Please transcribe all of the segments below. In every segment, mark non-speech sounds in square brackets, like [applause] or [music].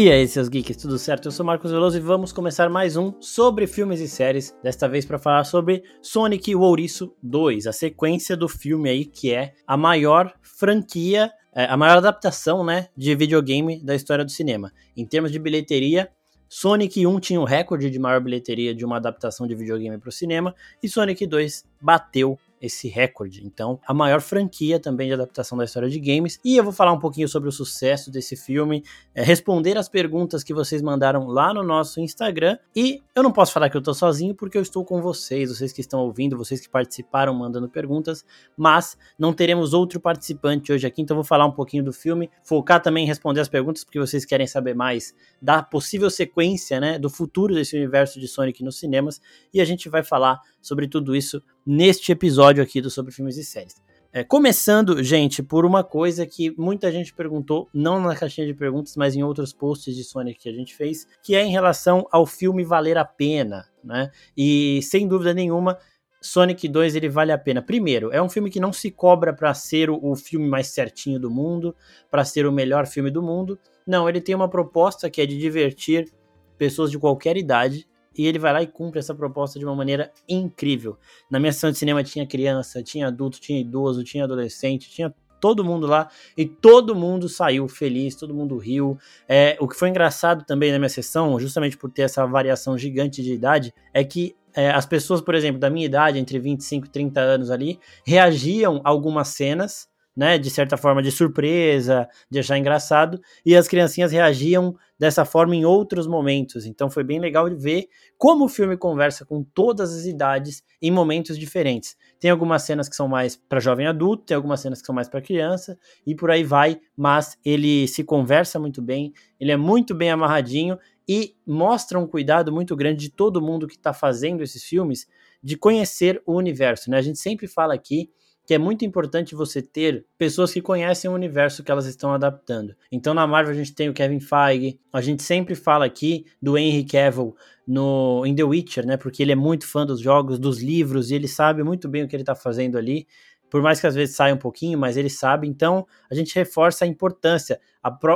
E aí, seus geeks, tudo certo? Eu sou Marcos Veloso e vamos começar mais um sobre filmes e séries. Desta vez para falar sobre Sonic o Ouriço 2, a sequência do filme aí que é a maior franquia, é, a maior adaptação, né, de videogame da história do cinema. Em termos de bilheteria, Sonic 1 tinha o recorde de maior bilheteria de uma adaptação de videogame para o cinema e Sonic 2 bateu esse recorde. Então, a maior franquia também de adaptação da história de games. E eu vou falar um pouquinho sobre o sucesso desse filme, é, responder as perguntas que vocês mandaram lá no nosso Instagram. E eu não posso falar que eu tô sozinho porque eu estou com vocês, vocês que estão ouvindo, vocês que participaram mandando perguntas, mas não teremos outro participante hoje aqui, então eu vou falar um pouquinho do filme, focar também em responder as perguntas porque vocês querem saber mais da possível sequência, né, do futuro desse universo de Sonic nos cinemas, e a gente vai falar sobre tudo isso neste episódio aqui do Sobre Filmes e Séries. É, começando, gente, por uma coisa que muita gente perguntou, não na caixinha de perguntas, mas em outros posts de Sonic que a gente fez, que é em relação ao filme valer a pena, né? E sem dúvida nenhuma, Sonic 2 ele vale a pena. Primeiro, é um filme que não se cobra para ser o, o, filme mais certinho do mundo, para ser o melhor filme do mundo. Não, ele tem uma proposta que é de divertir pessoas de qualquer idade e ele vai lá e cumpre essa proposta de uma maneira incrível. Na minha sessão de cinema tinha criança, tinha adulto, tinha idoso, tinha adolescente, tinha todo mundo lá e todo mundo saiu feliz, todo mundo riu. É, o que foi engraçado também na minha sessão, justamente por ter essa variação gigante de idade, é que é, as pessoas, por exemplo, da minha idade, entre 25 e 30 anos ali, reagiam a algumas cenas né, de certa forma de surpresa, de achar engraçado, e as criancinhas reagiam dessa forma em outros momentos. Então foi bem legal de ver como o filme conversa com todas as idades em momentos diferentes. Tem algumas cenas que são mais para jovem adulto, tem algumas cenas que são mais para criança e por aí vai, mas ele se conversa muito bem, ele é muito bem amarradinho e mostra um cuidado muito grande de todo mundo que está fazendo esses filmes de conhecer o universo, né? A gente sempre fala aqui que é muito importante você ter pessoas que conhecem o universo que elas estão adaptando. Então na Marvel a gente tem o Kevin Feige, a gente sempre fala aqui do Henry Cavill no em The Witcher, né? Porque ele é muito fã dos jogos, dos livros e ele sabe muito bem o que ele está fazendo ali. Por mais que às vezes saia um pouquinho, mas ele sabe. Então a gente reforça a importância.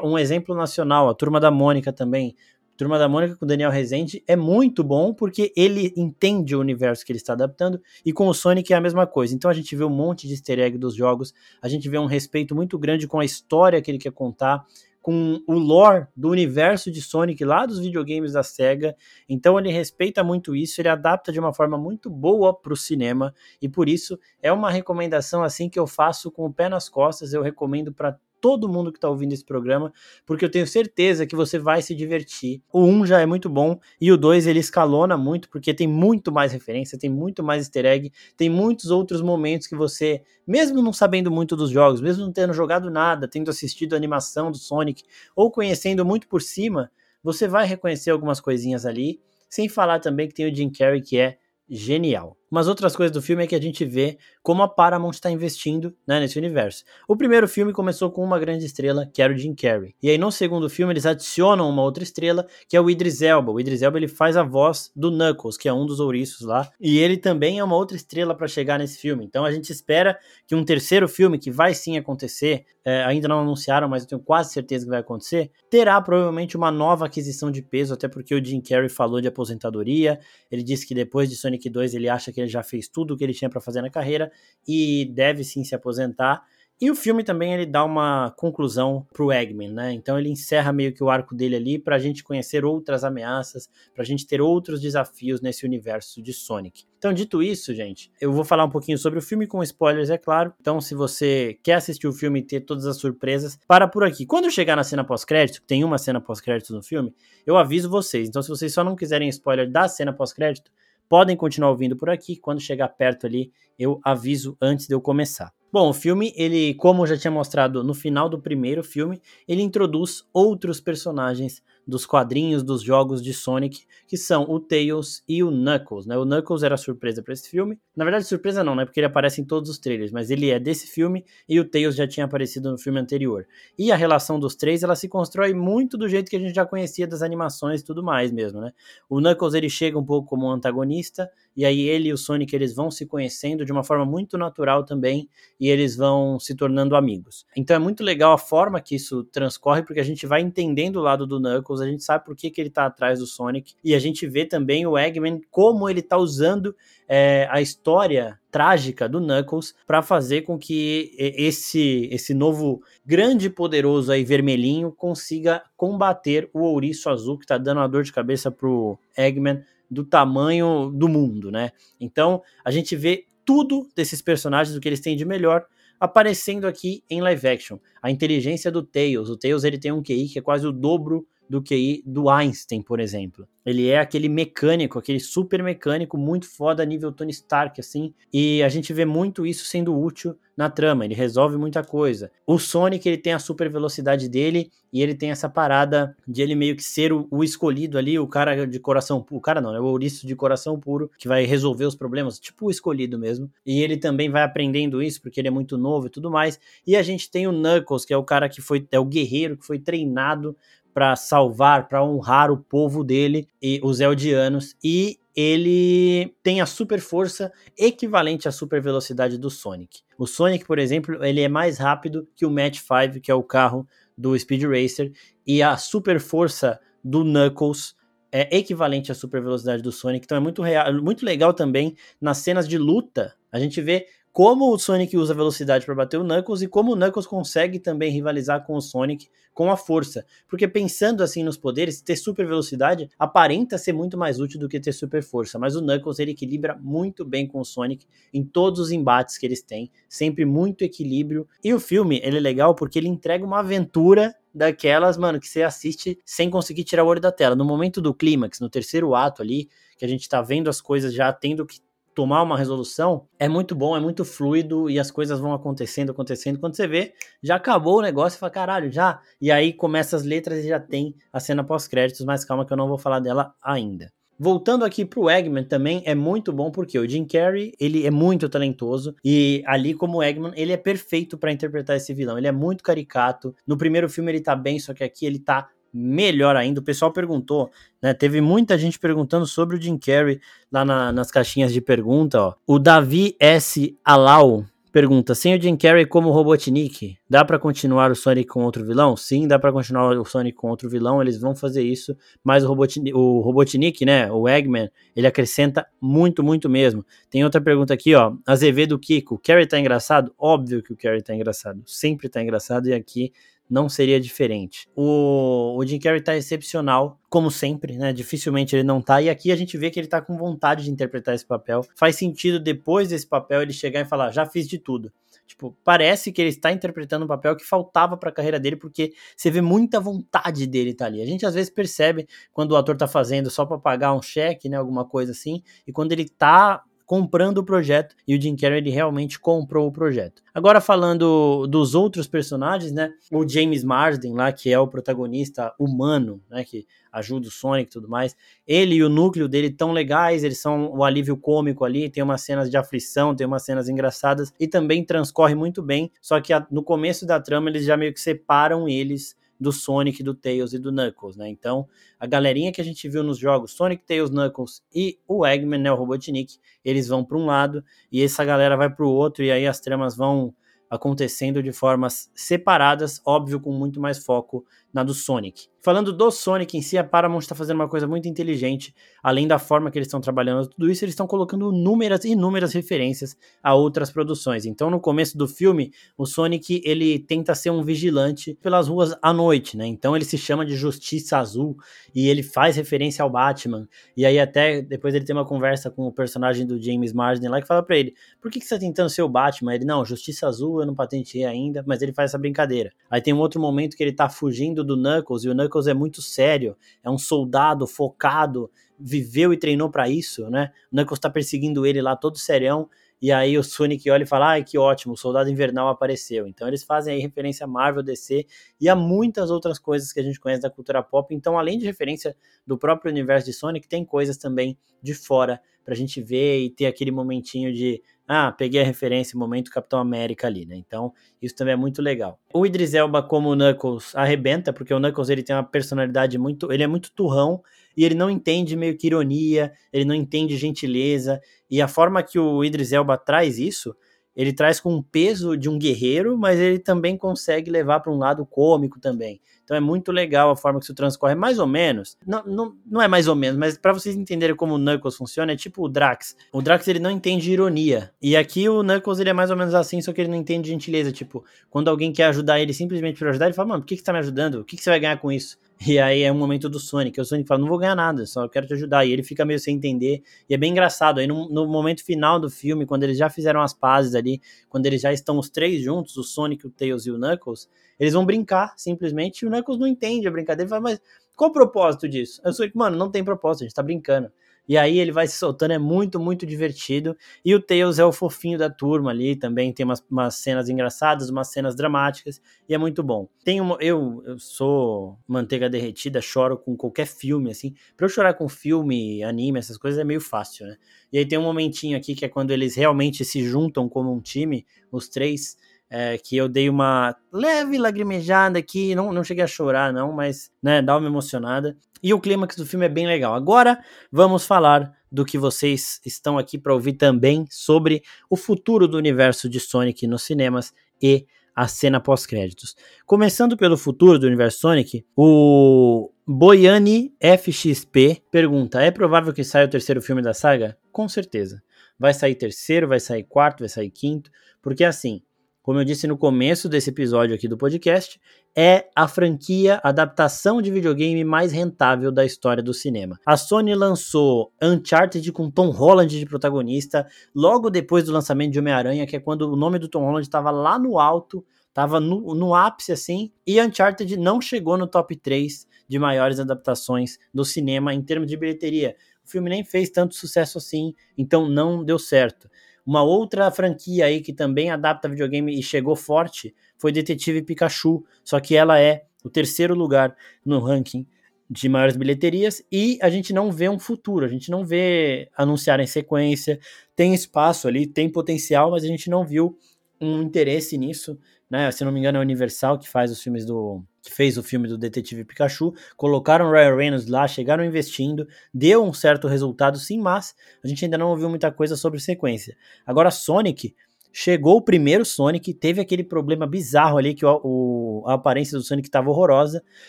um exemplo nacional, a turma da Mônica também. Turma da Mônica com Daniel Rezende é muito bom porque ele entende o universo que ele está adaptando e com o Sonic é a mesma coisa. Então a gente vê um monte de easter egg dos jogos, a gente vê um respeito muito grande com a história que ele quer contar, com o lore do universo de Sonic lá dos videogames da Sega. Então ele respeita muito isso, ele adapta de uma forma muito boa para o cinema e por isso é uma recomendação assim que eu faço com o pé nas costas, eu recomendo para todo mundo que está ouvindo esse programa, porque eu tenho certeza que você vai se divertir. O 1 já é muito bom e o 2 ele escalona muito, porque tem muito mais referência, tem muito mais easter egg, tem muitos outros momentos que você, mesmo não sabendo muito dos jogos, mesmo não tendo jogado nada, tendo assistido a animação do Sonic ou conhecendo muito por cima, você vai reconhecer algumas coisinhas ali. Sem falar também que tem o Jim Carrey, que é genial. Umas outras coisas do filme é que a gente vê como a Paramount está investindo né, nesse universo. O primeiro filme começou com uma grande estrela, que era o Jim Carrey. E aí no segundo filme eles adicionam uma outra estrela, que é o Idris Elba. O Idris Elba ele faz a voz do Knuckles, que é um dos ouriços lá. E ele também é uma outra estrela para chegar nesse filme. Então a gente espera que um terceiro filme, que vai sim acontecer, é, ainda não anunciaram, mas eu tenho quase certeza que vai acontecer, terá provavelmente uma nova aquisição de peso, até porque o Jim Carrey falou de aposentadoria. Ele disse que depois de Sonic 2 ele acha que já fez tudo o que ele tinha para fazer na carreira e deve sim se aposentar. E o filme também ele dá uma conclusão pro Eggman, né? Então ele encerra meio que o arco dele ali para a gente conhecer outras ameaças, para a gente ter outros desafios nesse universo de Sonic. Então, dito isso, gente, eu vou falar um pouquinho sobre o filme com spoilers, é claro. Então, se você quer assistir o filme e ter todas as surpresas, para por aqui. Quando chegar na cena pós-crédito, tem uma cena pós-crédito no filme, eu aviso vocês. Então, se vocês só não quiserem spoiler da cena pós-crédito, Podem continuar ouvindo por aqui, quando chegar perto ali, eu aviso antes de eu começar. Bom, o filme, ele, como eu já tinha mostrado no final do primeiro filme, ele introduz outros personagens dos quadrinhos dos jogos de Sonic, que são o Tails e o Knuckles, né? O Knuckles era surpresa para esse filme. Na verdade, surpresa não, né? Porque ele aparece em todos os trailers, mas ele é desse filme e o Tails já tinha aparecido no filme anterior. E a relação dos três, ela se constrói muito do jeito que a gente já conhecia das animações e tudo mais mesmo, né? O Knuckles ele chega um pouco como um antagonista, e aí ele e o Sonic eles vão se conhecendo de uma forma muito natural também, e eles vão se tornando amigos. Então é muito legal a forma que isso transcorre, porque a gente vai entendendo o lado do Knuckles, a gente sabe por que, que ele tá atrás do Sonic, e a gente vê também o Eggman, como ele tá usando é, a história trágica do Knuckles para fazer com que esse esse novo grande poderoso aí vermelhinho consiga combater o ouriço azul que tá dando uma dor de cabeça pro Eggman do tamanho do mundo, né? Então a gente vê tudo desses personagens, o que eles têm de melhor, aparecendo aqui em live action. A inteligência do Tails, o Tails ele tem um QI que é quase o dobro do QI do Einstein, por exemplo. Ele é aquele mecânico, aquele super mecânico muito foda nível Tony Stark, assim. E a gente vê muito isso sendo útil na trama. Ele resolve muita coisa. O Sonic, ele tem a super velocidade dele e ele tem essa parada de ele meio que ser o, o escolhido ali, o cara de coração puro. O cara não, é o ouriço de coração puro que vai resolver os problemas, tipo o escolhido mesmo. E ele também vai aprendendo isso porque ele é muito novo e tudo mais. E a gente tem o Knuckles, que é o cara que foi, é o guerreiro que foi treinado para salvar, para honrar o povo dele e os Eldianos e ele tem a super força equivalente à super velocidade do Sonic. O Sonic, por exemplo, ele é mais rápido que o Match 5, que é o carro do Speed Racer, e a super força do Knuckles é equivalente à super velocidade do Sonic. Então é muito, real, muito legal também nas cenas de luta. A gente vê como o Sonic usa velocidade para bater o Knuckles e como o Knuckles consegue também rivalizar com o Sonic com a força. Porque pensando assim nos poderes, ter super velocidade aparenta ser muito mais útil do que ter super força, mas o Knuckles ele equilibra muito bem com o Sonic em todos os embates que eles têm, sempre muito equilíbrio. E o filme, ele é legal porque ele entrega uma aventura daquelas, mano, que você assiste sem conseguir tirar o olho da tela. No momento do clímax, no terceiro ato ali, que a gente tá vendo as coisas já tendo que tomar uma resolução, é muito bom, é muito fluido e as coisas vão acontecendo, acontecendo. Quando você vê, já acabou o negócio, e fala, caralho, já. E aí começa as letras e já tem a cena pós-créditos, mas calma que eu não vou falar dela ainda. Voltando aqui pro Eggman também é muito bom porque o Jim Carrey, ele é muito talentoso e ali como Eggman, ele é perfeito para interpretar esse vilão. Ele é muito caricato. No primeiro filme ele tá bem, só que aqui ele tá melhor ainda. O pessoal perguntou, né? Teve muita gente perguntando sobre o Jim Carrey lá na, nas caixinhas de pergunta. Ó. O Davi S. Alau pergunta: sem o Jim Carrey como Robotnik, dá para continuar o Sonic com outro vilão? Sim, dá para continuar o Sonic com outro vilão. Eles vão fazer isso, mas o, Robotnik, o Robotnik, né? O Eggman, ele acrescenta muito, muito mesmo. Tem outra pergunta aqui, ó. Azevedo Kiko: Carrey tá engraçado? Óbvio que o Carrey tá engraçado. Sempre tá engraçado e aqui não seria diferente. O, o Jim Carrey tá excepcional, como sempre, né? Dificilmente ele não tá. E aqui a gente vê que ele tá com vontade de interpretar esse papel. Faz sentido depois desse papel ele chegar e falar: já fiz de tudo. Tipo, parece que ele está interpretando um papel que faltava para a carreira dele, porque você vê muita vontade dele estar tá ali. A gente às vezes percebe quando o ator tá fazendo só para pagar um cheque, né, alguma coisa assim, e quando ele tá comprando o projeto e o Jim Carrey ele realmente comprou o projeto. Agora falando dos outros personagens, né? O James Marsden lá, que é o protagonista humano, né, que ajuda o Sonic e tudo mais. Ele e o núcleo dele tão legais, eles são o alívio cômico ali, tem umas cenas de aflição, tem umas cenas engraçadas e também transcorre muito bem, só que no começo da trama eles já meio que separam eles do Sonic, do Tails e do Knuckles, né? Então, a galerinha que a gente viu nos jogos Sonic, Tails, Knuckles e o Eggman, né, o Robotnik, eles vão para um lado e essa galera vai para o outro e aí as tramas vão acontecendo de formas separadas, óbvio, com muito mais foco na do Sonic. Falando do Sonic em si, a Paramount está fazendo uma coisa muito inteligente, além da forma que eles estão trabalhando tudo isso, eles estão colocando inúmeras inúmeras referências a outras produções. Então, no começo do filme, o Sonic ele tenta ser um vigilante pelas ruas à noite, né? Então ele se chama de Justiça Azul e ele faz referência ao Batman. E aí até depois ele tem uma conversa com o personagem do James Marsden lá que fala para ele: "Por que que você está tentando ser o Batman?" Ele: "Não, Justiça Azul eu não patenteei ainda", mas ele faz essa brincadeira. Aí tem um outro momento que ele tá fugindo do Knuckles, e o Knuckles é muito sério, é um soldado focado, viveu e treinou para isso, né? O Knuckles tá perseguindo ele lá todo serião, e aí o Sonic olha e fala: ai, que ótimo, o Soldado Invernal apareceu. Então eles fazem aí referência a Marvel, DC e a muitas outras coisas que a gente conhece da cultura pop. Então, além de referência do próprio universo de Sonic, tem coisas também de fora pra gente ver e ter aquele momentinho de ah, peguei a referência, momento Capitão América ali, né? Então, isso também é muito legal. O Idris Elba como o Knuckles arrebenta, porque o Knuckles ele tem uma personalidade muito, ele é muito turrão e ele não entende meio que ironia, ele não entende gentileza, e a forma que o Idris Elba traz isso ele traz com o peso de um guerreiro, mas ele também consegue levar para um lado cômico também. Então é muito legal a forma que isso transcorre, mais ou menos. Não, não, não é mais ou menos, mas para vocês entenderem como o Knuckles funciona, é tipo o Drax. O Drax ele não entende ironia. E aqui o Knuckles ele é mais ou menos assim, só que ele não entende gentileza. Tipo, quando alguém quer ajudar ele simplesmente por ajudar, ele fala, mano, por que, que você tá me ajudando? O que, que você vai ganhar com isso? E aí é um momento do Sonic. O Sonic fala: Não vou ganhar nada, só quero te ajudar. E ele fica meio sem entender. E é bem engraçado. Aí no, no, momento final do filme, quando eles já fizeram as pazes ali, quando eles já estão os três juntos, o Sonic, o Tails e o Knuckles, eles vão brincar simplesmente. E o Knuckles não entende a brincadeira. Ele fala: Mas qual o propósito disso? Eu sou, mano, não tem propósito, a gente tá brincando. E aí ele vai se soltando, é muito, muito divertido. E o Tails é o fofinho da turma ali, também tem umas, umas cenas engraçadas, umas cenas dramáticas, e é muito bom. Tem uma, eu, eu sou manteiga derretida, choro com qualquer filme, assim. Pra eu chorar com filme, anime, essas coisas é meio fácil, né? E aí tem um momentinho aqui que é quando eles realmente se juntam como um time, os três, é, que eu dei uma leve lagrimejada aqui, não, não cheguei a chorar não, mas né, dá uma emocionada. E o clímax do filme é bem legal. Agora vamos falar do que vocês estão aqui para ouvir também sobre o futuro do universo de Sonic nos cinemas e a cena pós-créditos. Começando pelo futuro do universo Sonic, o Boiani FXP pergunta: é provável que saia o terceiro filme da saga? Com certeza. Vai sair terceiro, vai sair quarto, vai sair quinto, porque assim, como eu disse no começo desse episódio aqui do podcast, é a franquia adaptação de videogame mais rentável da história do cinema. A Sony lançou Uncharted com Tom Holland de protagonista logo depois do lançamento de Homem-Aranha, que é quando o nome do Tom Holland estava lá no alto, estava no, no ápice assim, e Uncharted não chegou no top 3 de maiores adaptações do cinema em termos de bilheteria. O filme nem fez tanto sucesso assim, então não deu certo. Uma outra franquia aí que também adapta videogame e chegou forte foi Detetive Pikachu, só que ela é o terceiro lugar no ranking de maiores bilheterias e a gente não vê um futuro, a gente não vê anunciar em sequência, tem espaço ali, tem potencial, mas a gente não viu um interesse nisso, né? Se não me engano é a Universal que faz os filmes do que fez o filme do Detetive Pikachu, colocaram Ryan Reynolds lá, chegaram investindo, deu um certo resultado sim, mas a gente ainda não ouviu muita coisa sobre sequência. Agora Sonic Chegou o primeiro Sonic, teve aquele problema bizarro ali que o, o a aparência do Sonic estava horrorosa.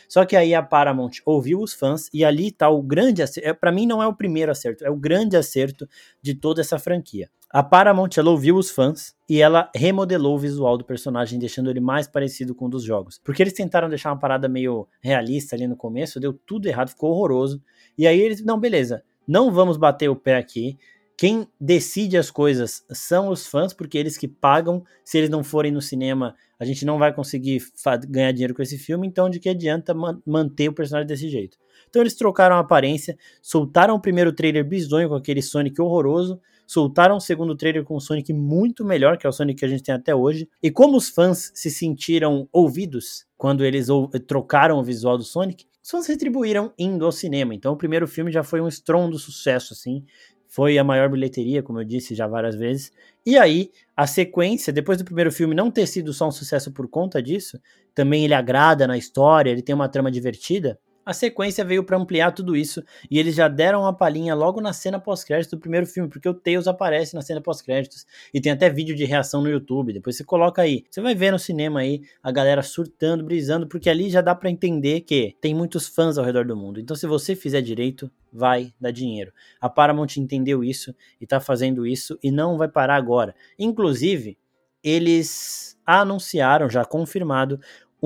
Só que aí a Paramount ouviu os fãs e ali tá o grande acerto. É, para mim não é o primeiro acerto, é o grande acerto de toda essa franquia. A Paramount ela ouviu os fãs e ela remodelou o visual do personagem, deixando ele mais parecido com um dos jogos. Porque eles tentaram deixar uma parada meio realista ali no começo, deu tudo errado, ficou horroroso. E aí eles, não, beleza, não vamos bater o pé aqui, quem decide as coisas são os fãs, porque eles que pagam. Se eles não forem no cinema, a gente não vai conseguir ganhar dinheiro com esse filme, então de que adianta man manter o personagem desse jeito? Então eles trocaram a aparência, soltaram o primeiro trailer bizonho com aquele Sonic horroroso, soltaram o segundo trailer com um Sonic muito melhor, que é o Sonic que a gente tem até hoje. E como os fãs se sentiram ouvidos quando eles trocaram o visual do Sonic, os fãs retribuíram indo ao cinema. Então o primeiro filme já foi um estrondo sucesso, assim foi a maior bilheteria, como eu disse já várias vezes. E aí, a sequência, depois do primeiro filme não ter sido só um sucesso por conta disso, também ele agrada na história, ele tem uma trama divertida. A sequência veio para ampliar tudo isso e eles já deram uma palhinha logo na cena pós-crédito do primeiro filme, porque o Tails aparece na cena pós-créditos e tem até vídeo de reação no YouTube. Depois você coloca aí, você vai ver no cinema aí a galera surtando, brisando, porque ali já dá para entender que tem muitos fãs ao redor do mundo. Então, se você fizer direito, vai dar dinheiro. A Paramount entendeu isso e tá fazendo isso e não vai parar agora. Inclusive, eles anunciaram, já confirmado,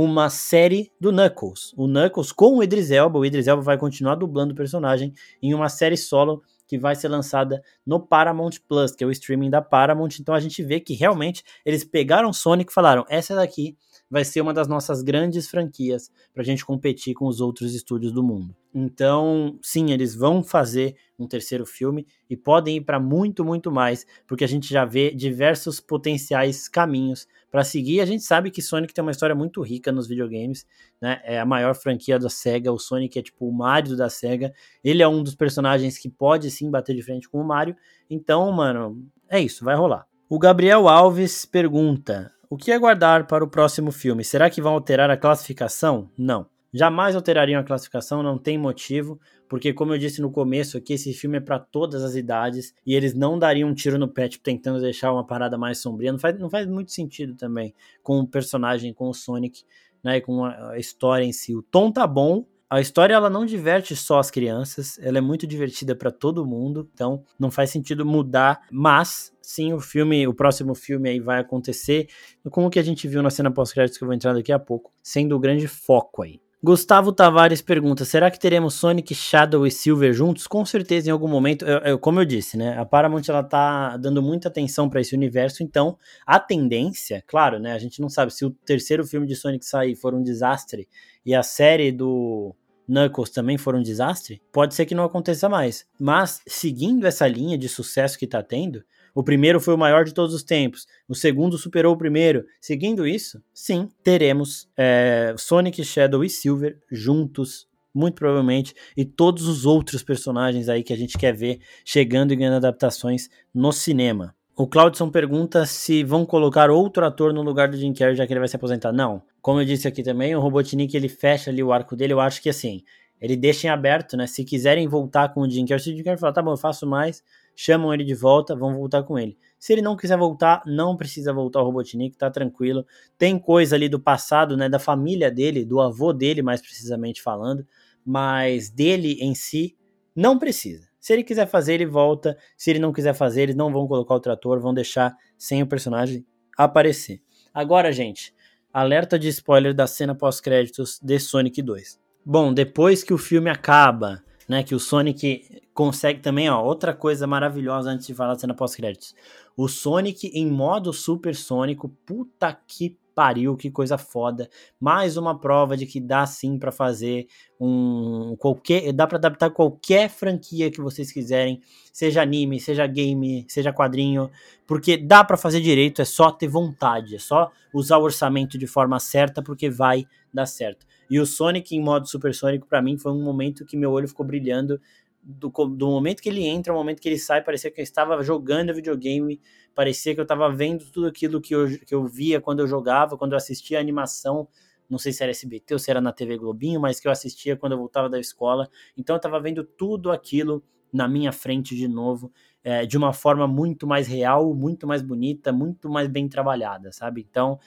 uma série do Knuckles. O Knuckles com o Idris Elba. O Idris Elba vai continuar dublando o personagem em uma série solo que vai ser lançada no Paramount Plus, que é o streaming da Paramount. Então a gente vê que realmente eles pegaram Sonic e falaram: essa daqui vai ser uma das nossas grandes franquias para a gente competir com os outros estúdios do mundo. Então, sim, eles vão fazer um terceiro filme e podem ir para muito, muito mais, porque a gente já vê diversos potenciais caminhos para seguir. A gente sabe que Sonic tem uma história muito rica nos videogames, né? É a maior franquia da Sega. O Sonic é tipo o Mario da Sega. Ele é um dos personagens que pode sim bater de frente com o Mario. Então, mano, é isso, vai rolar. O Gabriel Alves pergunta: o que aguardar para o próximo filme? Será que vão alterar a classificação? Não. Jamais alterariam a classificação, não tem motivo, porque como eu disse no começo aqui, esse filme é para todas as idades e eles não dariam um tiro no pé tipo, tentando deixar uma parada mais sombria. Não faz, não faz muito sentido também com o personagem, com o Sonic, né, com a história em si. O tom tá bom, a história ela não diverte só as crianças, ela é muito divertida para todo mundo, então não faz sentido mudar, mas sim, o filme, o próximo filme aí vai acontecer, como que a gente viu na cena pós-créditos que eu vou entrar daqui a pouco, sendo o grande foco aí. Gustavo Tavares pergunta: será que teremos Sonic, Shadow e Silver juntos? Com certeza, em algum momento. Eu, eu, como eu disse, né? A Paramount ela tá dando muita atenção para esse universo, então a tendência, claro, né? A gente não sabe se o terceiro filme de Sonic sair for um desastre e a série do Knuckles também for um desastre, pode ser que não aconteça mais. Mas seguindo essa linha de sucesso que tá tendo, o primeiro foi o maior de todos os tempos, o segundo superou o primeiro. Seguindo isso, sim, teremos é, Sonic, Shadow e Silver juntos muito provavelmente, e todos os outros personagens aí que a gente quer ver chegando e ganhando adaptações no cinema. O Claudson pergunta se vão colocar outro ator no lugar do Jim Carrey, já que ele vai se aposentar. Não. Como eu disse aqui também, o Robotnik ele fecha ali o arco dele. Eu acho que assim, ele deixa em aberto, né? Se quiserem voltar com o Jim Carrey, se o Jim Carrey falar, tá bom, eu faço mais, chamam ele de volta, vão voltar com ele. Se ele não quiser voltar, não precisa voltar o Robotnik, tá tranquilo. Tem coisa ali do passado, né, da família dele, do avô dele, mais precisamente falando, mas dele em si, não precisa. Se ele quiser fazer, ele volta. Se ele não quiser fazer, eles não vão colocar o trator, vão deixar sem o personagem aparecer. Agora, gente, alerta de spoiler da cena pós-créditos de Sonic 2. Bom, depois que o filme acaba, né, que o Sonic consegue também, ó, outra coisa maravilhosa antes de falar da cena pós-créditos. O Sonic em modo supersônico, puta que pariu, que coisa foda. Mais uma prova de que dá sim para fazer um qualquer, dá para adaptar qualquer franquia que vocês quiserem, seja anime, seja game, seja quadrinho, porque dá para fazer direito, é só ter vontade, é só usar o orçamento de forma certa porque vai dar certo. E o Sonic em modo supersônico, para mim, foi um momento que meu olho ficou brilhando. Do, do momento que ele entra ao momento que ele sai, parecia que eu estava jogando videogame, parecia que eu estava vendo tudo aquilo que eu, que eu via quando eu jogava, quando eu assistia a animação. Não sei se era SBT ou se era na TV Globinho, mas que eu assistia quando eu voltava da escola. Então eu estava vendo tudo aquilo na minha frente de novo, é, de uma forma muito mais real, muito mais bonita, muito mais bem trabalhada, sabe? Então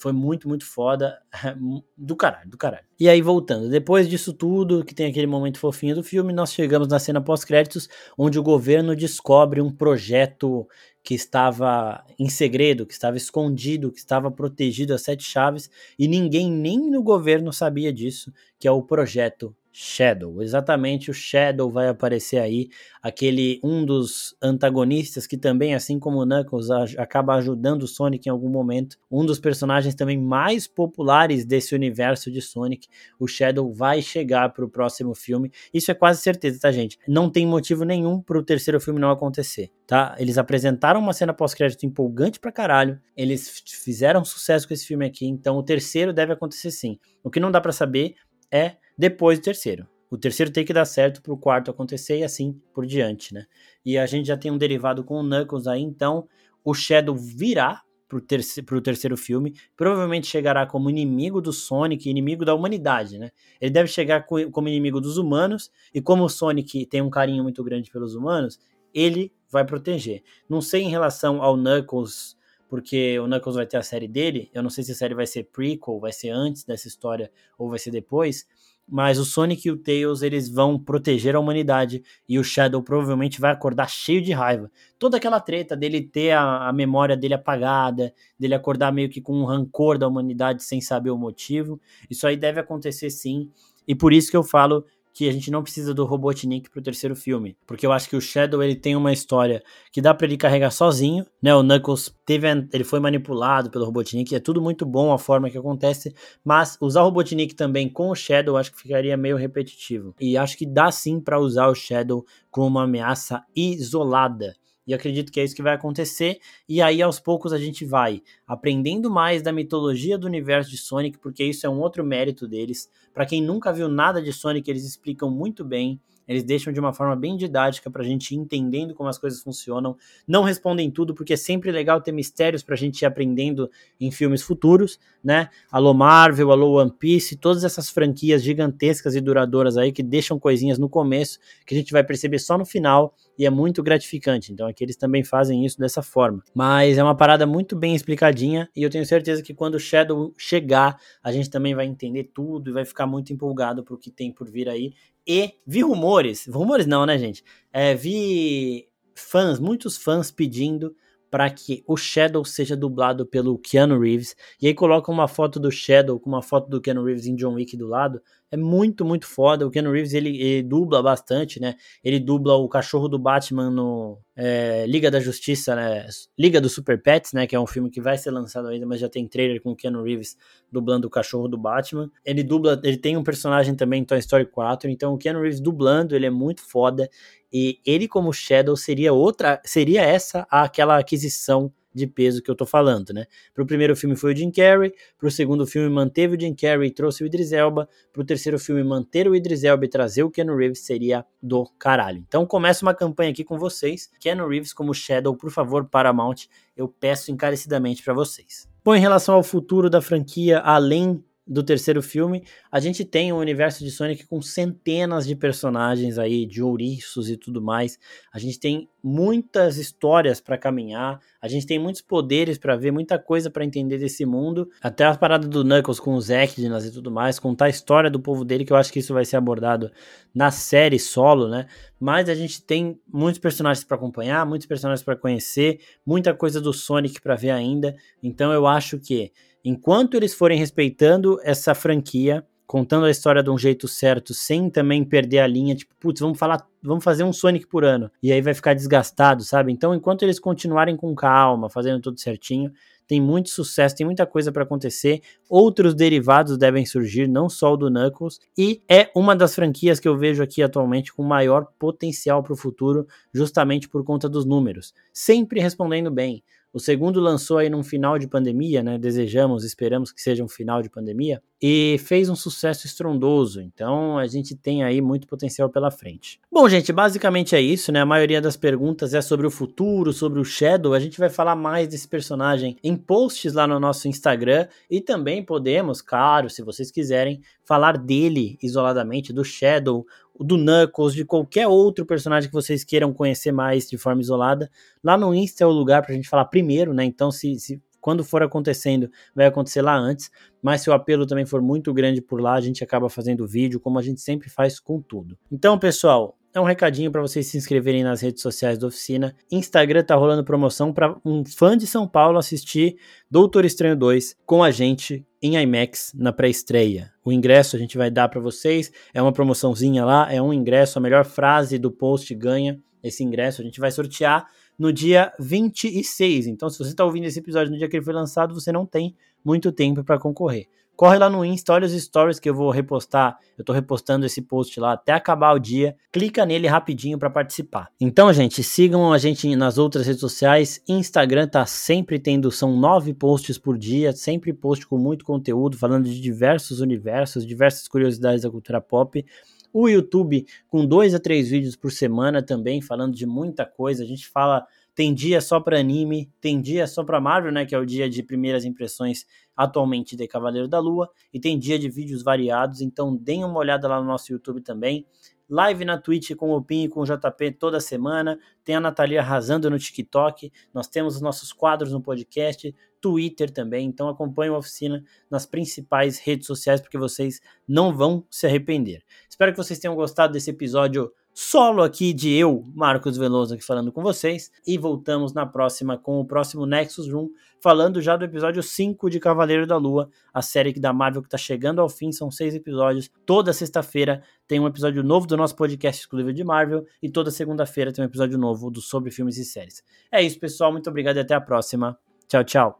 foi muito, muito foda. [laughs] Do caralho, do caralho. E aí, voltando, depois disso tudo, que tem aquele momento fofinho do filme, nós chegamos na cena pós-créditos, onde o governo descobre um projeto que estava em segredo, que estava escondido, que estava protegido a sete chaves, e ninguém nem no governo sabia disso, que é o projeto Shadow. Exatamente, o Shadow vai aparecer aí, aquele um dos antagonistas que também, assim como o Knuckles, acaba ajudando o Sonic em algum momento. Um dos personagens também mais populares desse universo de Sonic. O Shadow vai chegar para o próximo filme. Isso é quase certeza, tá, gente? Não tem motivo nenhum para o terceiro filme não acontecer, tá? Eles apresentaram uma cena pós-crédito empolgante pra caralho. Eles fizeram sucesso com esse filme aqui, então o terceiro deve acontecer sim. O que não dá para saber é depois do terceiro. O terceiro tem que dar certo para o quarto acontecer e assim por diante, né? E a gente já tem um derivado com o Knuckles aí, então o Shadow virá pro, terceiro, pro terceiro filme, provavelmente chegará como inimigo do Sonic, inimigo da humanidade, né? Ele deve chegar como inimigo dos humanos, e como o Sonic tem um carinho muito grande pelos humanos, ele vai proteger. Não sei em relação ao Knuckles, porque o Knuckles vai ter a série dele, eu não sei se a série vai ser prequel, vai ser antes dessa história ou vai ser depois, mas o Sonic e o Tails eles vão proteger a humanidade e o Shadow provavelmente vai acordar cheio de raiva. Toda aquela treta dele ter a, a, memória dele apagada, dele acordar meio que com um rancor da humanidade sem saber o motivo, isso aí deve acontecer sim. E por isso que eu falo que a gente não precisa do Robotnik pro terceiro filme, porque eu acho que o Shadow ele tem uma história que dá para ele carregar sozinho, né? O Knuckles teve, ele foi manipulado pelo Robotnik, é tudo muito bom a forma que acontece, mas usar o Robotnik também com o Shadow acho que ficaria meio repetitivo. E acho que dá sim para usar o Shadow como uma ameaça isolada. E acredito que é isso que vai acontecer. E aí, aos poucos, a gente vai aprendendo mais da mitologia do universo de Sonic, porque isso é um outro mérito deles. Para quem nunca viu nada de Sonic, eles explicam muito bem. Eles deixam de uma forma bem didática para a gente ir entendendo como as coisas funcionam. Não respondem tudo, porque é sempre legal ter mistérios para a gente ir aprendendo em filmes futuros, né? Alô Marvel, alô One Piece, todas essas franquias gigantescas e duradouras aí que deixam coisinhas no começo que a gente vai perceber só no final e é muito gratificante. Então aqui eles também fazem isso dessa forma. Mas é uma parada muito bem explicadinha e eu tenho certeza que quando o Shadow chegar, a gente também vai entender tudo e vai ficar muito empolgado pro que tem por vir aí. E vi rumores, rumores não, né, gente? É, vi fãs, muitos fãs pedindo para que o Shadow seja dublado pelo Keanu Reeves. E aí coloca uma foto do Shadow com uma foto do Keanu Reeves em John Wick do lado. É muito, muito foda. O Keanu Reeves, ele, ele dubla bastante, né? Ele dubla o cachorro do Batman no é, Liga da Justiça, né? Liga dos Super Pets, né? Que é um filme que vai ser lançado ainda, mas já tem trailer com o Keanu Reeves dublando o cachorro do Batman. Ele dubla, ele tem um personagem também em Toy Story 4, então o Keanu Reeves dublando, ele é muito foda. E ele como Shadow seria outra, seria essa aquela aquisição de peso que eu tô falando, né? Pro primeiro filme foi o Jim Carrey, pro segundo filme manteve o Jim Carrey e trouxe o Idris Elba, pro terceiro filme manter o Idris Elba e trazer o Keanu Reeves seria do caralho. Então começa uma campanha aqui com vocês, Keanu Reeves como Shadow, por favor, Paramount, eu peço encarecidamente para vocês. Bom, em relação ao futuro da franquia, além do terceiro filme, a gente tem um universo de Sonic com centenas de personagens aí, de ouriços e tudo mais. A gente tem muitas histórias para caminhar, a gente tem muitos poderes para ver, muita coisa para entender desse mundo. Até as paradas do Knuckles com os Echidnas e tudo mais, contar a história do povo dele, que eu acho que isso vai ser abordado na série solo, né? Mas a gente tem muitos personagens para acompanhar, muitos personagens para conhecer, muita coisa do Sonic para ver ainda. Então eu acho que enquanto eles forem respeitando essa franquia, contando a história de um jeito certo, sem também perder a linha, tipo, putz, vamos falar, vamos fazer um Sonic por ano, e aí vai ficar desgastado, sabe? Então, enquanto eles continuarem com calma, fazendo tudo certinho, tem muito sucesso, tem muita coisa para acontecer. Outros derivados devem surgir, não só o do Knuckles, e é uma das franquias que eu vejo aqui atualmente com maior potencial para o futuro, justamente por conta dos números. Sempre respondendo bem. O segundo lançou aí num final de pandemia, né? Desejamos, esperamos que seja um final de pandemia e fez um sucesso estrondoso. Então a gente tem aí muito potencial pela frente. Bom, gente, basicamente é isso, né? A maioria das perguntas é sobre o futuro, sobre o Shadow. A gente vai falar mais desse personagem em posts lá no nosso Instagram e também podemos, claro, se vocês quiserem, falar dele isoladamente, do Shadow, do Knuckles, de qualquer outro personagem que vocês queiram conhecer mais de forma isolada. Lá no Insta é o lugar pra gente falar primeiro, né? Então, se, se quando for acontecendo, vai acontecer lá antes. Mas se o apelo também for muito grande por lá, a gente acaba fazendo vídeo, como a gente sempre faz com tudo. Então, pessoal, é um recadinho para vocês se inscreverem nas redes sociais da oficina. Instagram tá rolando promoção para um fã de São Paulo assistir Doutor Estranho 2 com a gente em IMAX na pré-estreia. O ingresso a gente vai dar para vocês, é uma promoçãozinha lá, é um ingresso, a melhor frase do post ganha esse ingresso. A gente vai sortear no dia 26. Então, se você está ouvindo esse episódio no dia que ele foi lançado, você não tem muito tempo para concorrer. Corre lá no Insta, olha os stories que eu vou repostar. Eu tô repostando esse post lá até acabar o dia. Clica nele rapidinho para participar. Então, gente, sigam a gente nas outras redes sociais. Instagram tá sempre tendo, são nove posts por dia, sempre post com muito conteúdo, falando de diversos universos, diversas curiosidades da cultura pop. O YouTube com dois a três vídeos por semana também, falando de muita coisa. A gente fala tem dia só para anime, tem dia só para Marvel, né, que é o dia de primeiras impressões atualmente de Cavaleiro da Lua, e tem dia de vídeos variados, então deem uma olhada lá no nosso YouTube também. Live na Twitch com o Pin e com o JP toda semana. Tem a Natalia arrasando no TikTok. Nós temos os nossos quadros no podcast, Twitter também. Então acompanhe a oficina nas principais redes sociais porque vocês não vão se arrepender. Espero que vocês tenham gostado desse episódio solo aqui de eu, Marcos Veloso, aqui falando com vocês. E voltamos na próxima com o próximo Nexus Room, falando já do episódio 5 de Cavaleiro da Lua, a série da Marvel que está chegando ao fim. São seis episódios. Toda sexta-feira tem um episódio novo do nosso podcast exclusivo de Marvel. E toda segunda-feira tem um episódio novo do Sobre Filmes e Séries. É isso, pessoal. Muito obrigado e até a próxima. Tchau, tchau.